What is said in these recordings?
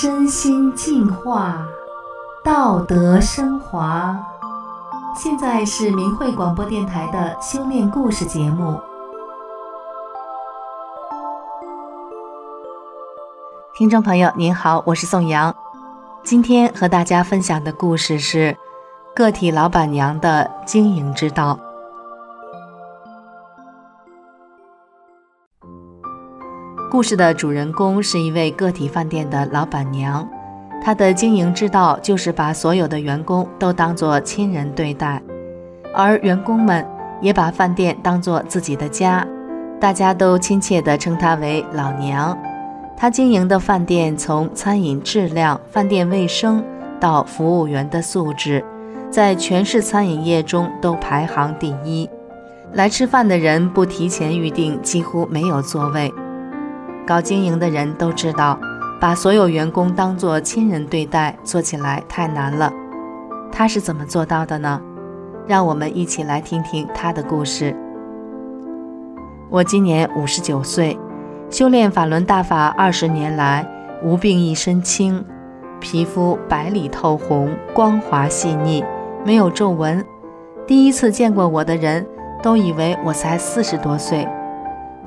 身心净化，道德升华。现在是明慧广播电台的修炼故事节目。听众朋友您好，我是宋阳。今天和大家分享的故事是个体老板娘的经营之道。故事的主人公是一位个体饭店的老板娘，她的经营之道就是把所有的员工都当作亲人对待，而员工们也把饭店当作自己的家，大家都亲切地称她为老娘。她经营的饭店从餐饮质量、饭店卫生到服务员的素质，在全市餐饮业中都排行第一。来吃饭的人不提前预订，几乎没有座位。搞经营的人都知道，把所有员工当作亲人对待，做起来太难了。他是怎么做到的呢？让我们一起来听听他的故事。我今年五十九岁，修炼法轮大法二十年来，无病一身轻，皮肤白里透红，光滑细腻，没有皱纹。第一次见过我的人都以为我才四十多岁。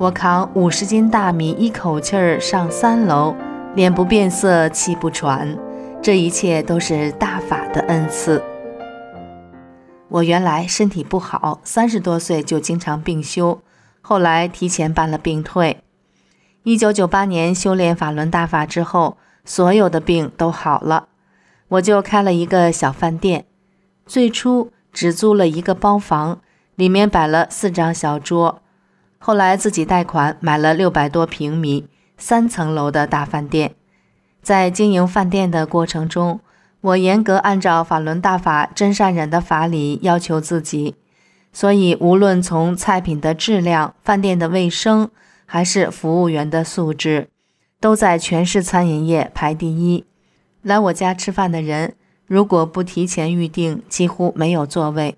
我扛五十斤大米，一口气儿上三楼，脸不变色，气不喘，这一切都是大法的恩赐。我原来身体不好，三十多岁就经常病休，后来提前办了病退。一九九八年修炼法轮大法之后，所有的病都好了，我就开了一个小饭店。最初只租了一个包房，里面摆了四张小桌。后来自己贷款买了六百多平米、三层楼的大饭店，在经营饭店的过程中，我严格按照法轮大法真善忍的法理要求自己，所以无论从菜品的质量、饭店的卫生，还是服务员的素质，都在全市餐饮业排第一。来我家吃饭的人，如果不提前预订，几乎没有座位。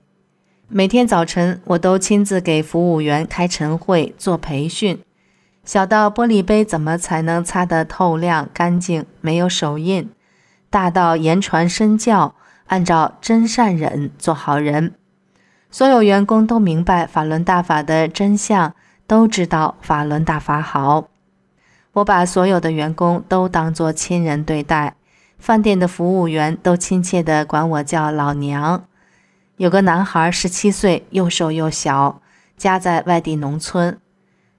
每天早晨，我都亲自给服务员开晨会、做培训，小到玻璃杯怎么才能擦得透亮干净，没有手印；大到言传身教，按照真善忍做好人。所有员工都明白法轮大法的真相，都知道法轮大法好。我把所有的员工都当作亲人对待，饭店的服务员都亲切地管我叫老娘。有个男孩，十七岁，又瘦又小，家在外地农村。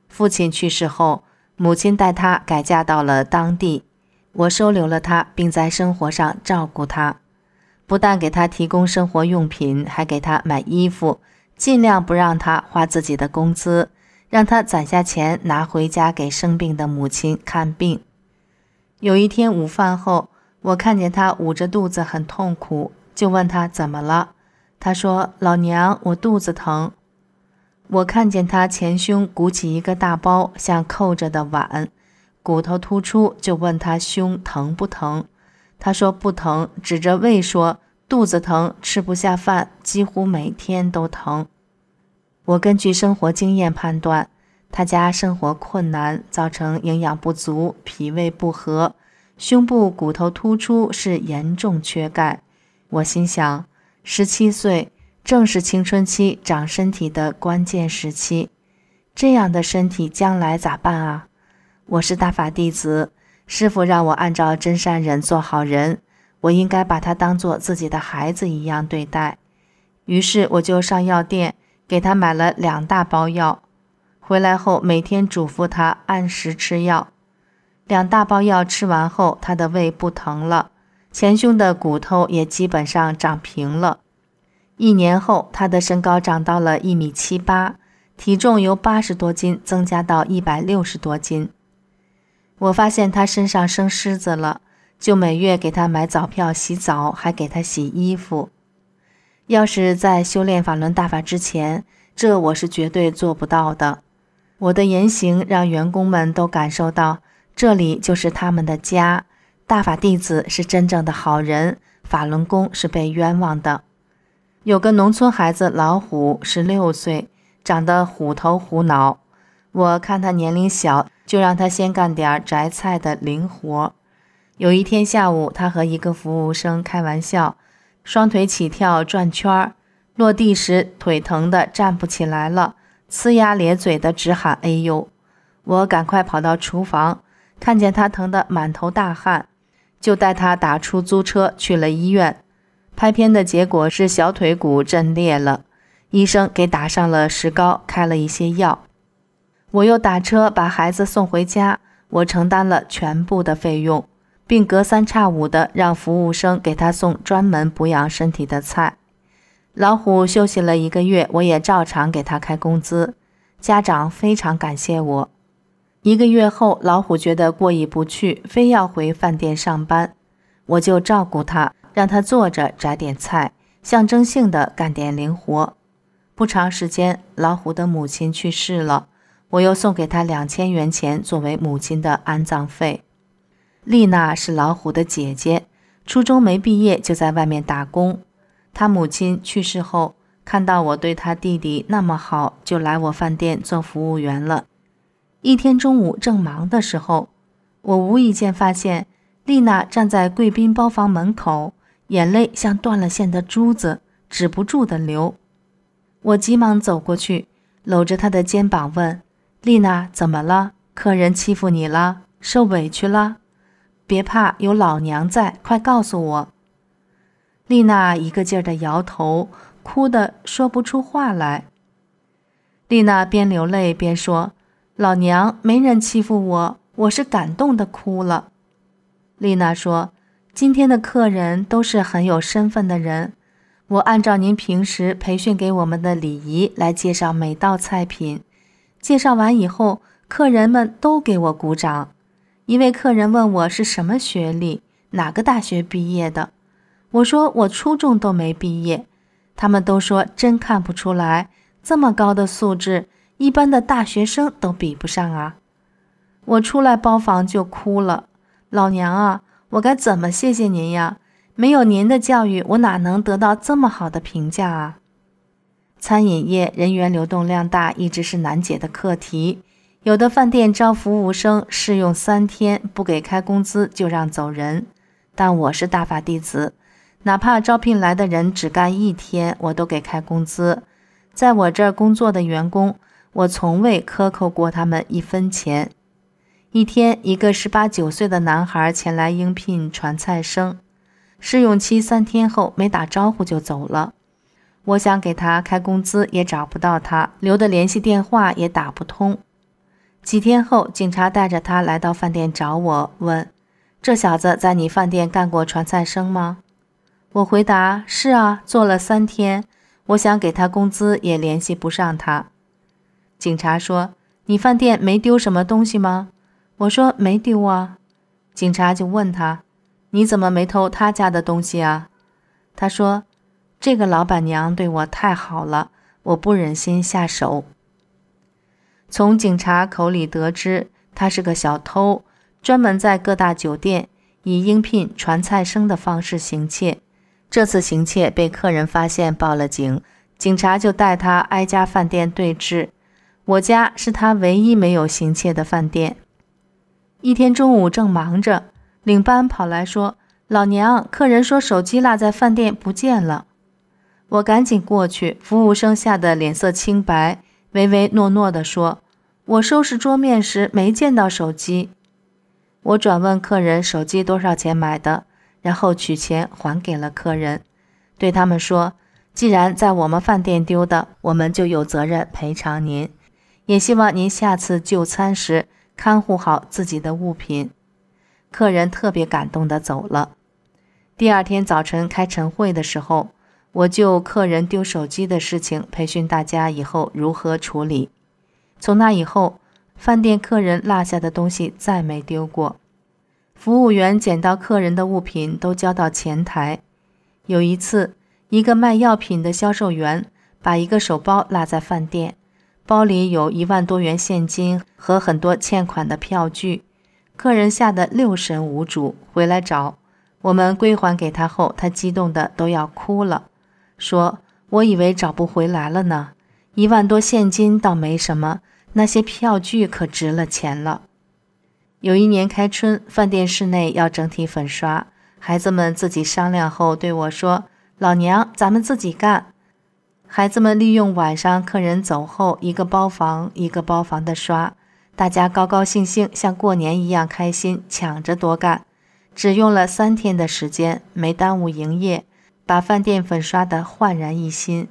父亲去世后，母亲带他改嫁到了当地。我收留了他，并在生活上照顾他，不但给他提供生活用品，还给他买衣服，尽量不让他花自己的工资，让他攒下钱拿回家给生病的母亲看病。有一天午饭后，我看见他捂着肚子很痛苦，就问他怎么了。他说：“老娘，我肚子疼。”我看见他前胸鼓起一个大包，像扣着的碗，骨头突出，就问他胸疼不疼。他说不疼，指着胃说：“肚子疼，吃不下饭，几乎每天都疼。”我根据生活经验判断，他家生活困难，造成营养不足，脾胃不和，胸部骨头突出，是严重缺钙。我心想。十七岁正是青春期长身体的关键时期，这样的身体将来咋办啊？我是大法弟子，师傅让我按照真善忍做好人，我应该把他当做自己的孩子一样对待。于是我就上药店给他买了两大包药，回来后每天嘱咐他按时吃药。两大包药吃完后，他的胃不疼了。前胸的骨头也基本上长平了。一年后，他的身高长到了一米七八，体重由八十多斤增加到一百六十多斤。我发现他身上生虱子了，就每月给他买澡票洗澡，还给他洗衣服。要是在修炼法轮大法之前，这我是绝对做不到的。我的言行让员工们都感受到，这里就是他们的家。大法弟子是真正的好人，法轮功是被冤枉的。有个农村孩子老虎，十六岁，长得虎头虎脑。我看他年龄小，就让他先干点摘菜的零活。有一天下午，他和一个服务生开玩笑，双腿起跳转圈儿，落地时腿疼的站不起来了，呲牙咧嘴的直喊“哎呦”。我赶快跑到厨房，看见他疼得满头大汗，就带他打出租车去了医院。拍片的结果是小腿骨震裂了，医生给打上了石膏，开了一些药。我又打车把孩子送回家，我承担了全部的费用，并隔三差五的让服务生给他送专门补养身体的菜。老虎休息了一个月，我也照常给他开工资。家长非常感谢我。一个月后，老虎觉得过意不去，非要回饭店上班，我就照顾他。让他坐着摘点菜，象征性的干点零活。不长时间，老虎的母亲去世了，我又送给他两千元钱作为母亲的安葬费。丽娜是老虎的姐姐，初中没毕业就在外面打工。他母亲去世后，看到我对他弟弟那么好，就来我饭店做服务员了。一天中午正忙的时候，我无意间发现丽娜站在贵宾包房门口。眼泪像断了线的珠子，止不住的流。我急忙走过去，搂着她的肩膀问：“丽娜，怎么了？客人欺负你了？受委屈了？别怕，有老娘在，快告诉我。”丽娜一个劲儿的摇头，哭得说不出话来。丽娜边流泪边说：“老娘没人欺负我，我是感动的哭了。”丽娜说。今天的客人都是很有身份的人，我按照您平时培训给我们的礼仪来介绍每道菜品。介绍完以后，客人们都给我鼓掌。一位客人问我是什么学历，哪个大学毕业的，我说我初中都没毕业。他们都说真看不出来，这么高的素质，一般的大学生都比不上啊。我出来包房就哭了，老娘啊！我该怎么谢谢您呀？没有您的教育，我哪能得到这么好的评价啊？餐饮业人员流动量大，一直是难解的课题。有的饭店招服务生试用三天，不给开工资就让走人。但我是大法弟子，哪怕招聘来的人只干一天，我都给开工资。在我这儿工作的员工，我从未克扣过他们一分钱。一天，一个十八九岁的男孩前来应聘传菜生，试用期三天后没打招呼就走了。我想给他开工资，也找不到他，留的联系电话也打不通。几天后，警察带着他来到饭店找我，问：“这小子在你饭店干过传菜生吗？”我回答：“是啊，做了三天。我想给他工资，也联系不上他。”警察说：“你饭店没丢什么东西吗？”我说没丢啊，警察就问他：“你怎么没偷他家的东西啊？”他说：“这个老板娘对我太好了，我不忍心下手。”从警察口里得知，他是个小偷，专门在各大酒店以应聘传菜生的方式行窃。这次行窃被客人发现，报了警，警察就带他挨家饭店对质。我家是他唯一没有行窃的饭店。一天中午正忙着，领班跑来说：“老娘，客人说手机落在饭店不见了。”我赶紧过去，服务生吓得脸色青白，唯唯诺诺地说：“我收拾桌面时没见到手机。”我转问客人手机多少钱买的，然后取钱还给了客人，对他们说：“既然在我们饭店丢的，我们就有责任赔偿您，也希望您下次就餐时。”看护好自己的物品，客人特别感动的走了。第二天早晨开晨会的时候，我就客人丢手机的事情培训大家以后如何处理。从那以后，饭店客人落下的东西再没丢过。服务员捡到客人的物品都交到前台。有一次，一个卖药品的销售员把一个手包落在饭店。包里有一万多元现金和很多欠款的票据，客人吓得六神无主，回来找我们归还给他后，他激动的都要哭了，说：“我以为找不回来了呢，一万多现金倒没什么，那些票据可值了钱了。”有一年开春，饭店室内要整体粉刷，孩子们自己商量后对我说：“老娘，咱们自己干。”孩子们利用晚上客人走后，一个包房一个包房的刷，大家高高兴兴，像过年一样开心，抢着多干。只用了三天的时间，没耽误营业，把饭店粉刷得焕然一新。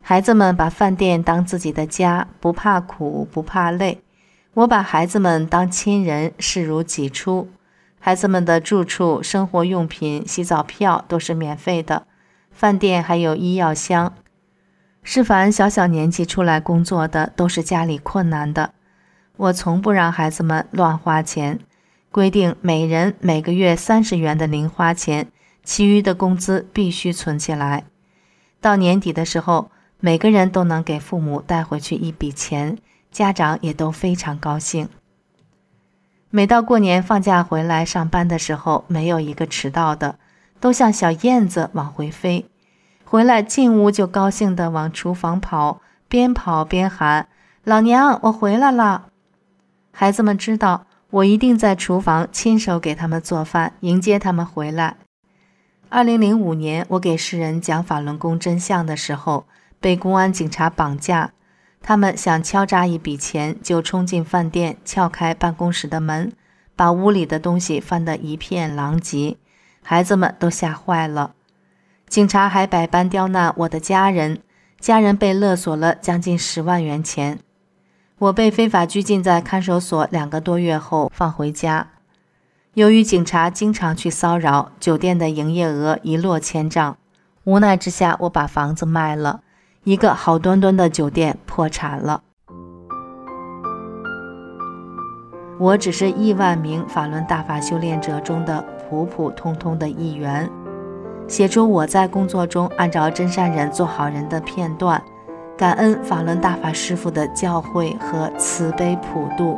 孩子们把饭店当自己的家，不怕苦，不怕累。我把孩子们当亲人，视如己出。孩子们的住处、生活用品、洗澡票都是免费的，饭店还有医药箱。是凡小小年纪出来工作的，都是家里困难的。我从不让孩子们乱花钱，规定每人每个月三十元的零花钱，其余的工资必须存起来。到年底的时候，每个人都能给父母带回去一笔钱。家长也都非常高兴。每到过年放假回来上班的时候，没有一个迟到的，都像小燕子往回飞。回来进屋就高兴地往厨房跑，边跑边喊：“老娘，我回来了！”孩子们知道我一定在厨房亲手给他们做饭，迎接他们回来。二零零五年，我给世人讲法轮功真相的时候，被公安警察绑架。他们想敲诈一笔钱，就冲进饭店，撬开办公室的门，把屋里的东西翻得一片狼藉，孩子们都吓坏了。警察还百般刁难我的家人，家人被勒索了将近十万元钱。我被非法拘禁在看守所两个多月后放回家。由于警察经常去骚扰，酒店的营业额一落千丈，无奈之下，我把房子卖了。一个好端端的酒店破产了。我只是亿万名法轮大法修炼者中的普普通通的一员，写出我在工作中按照真善人做好人的片段，感恩法轮大法师父的教诲和慈悲普度。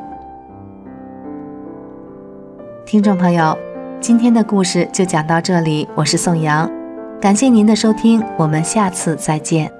听众朋友，今天的故事就讲到这里，我是宋阳，感谢您的收听，我们下次再见。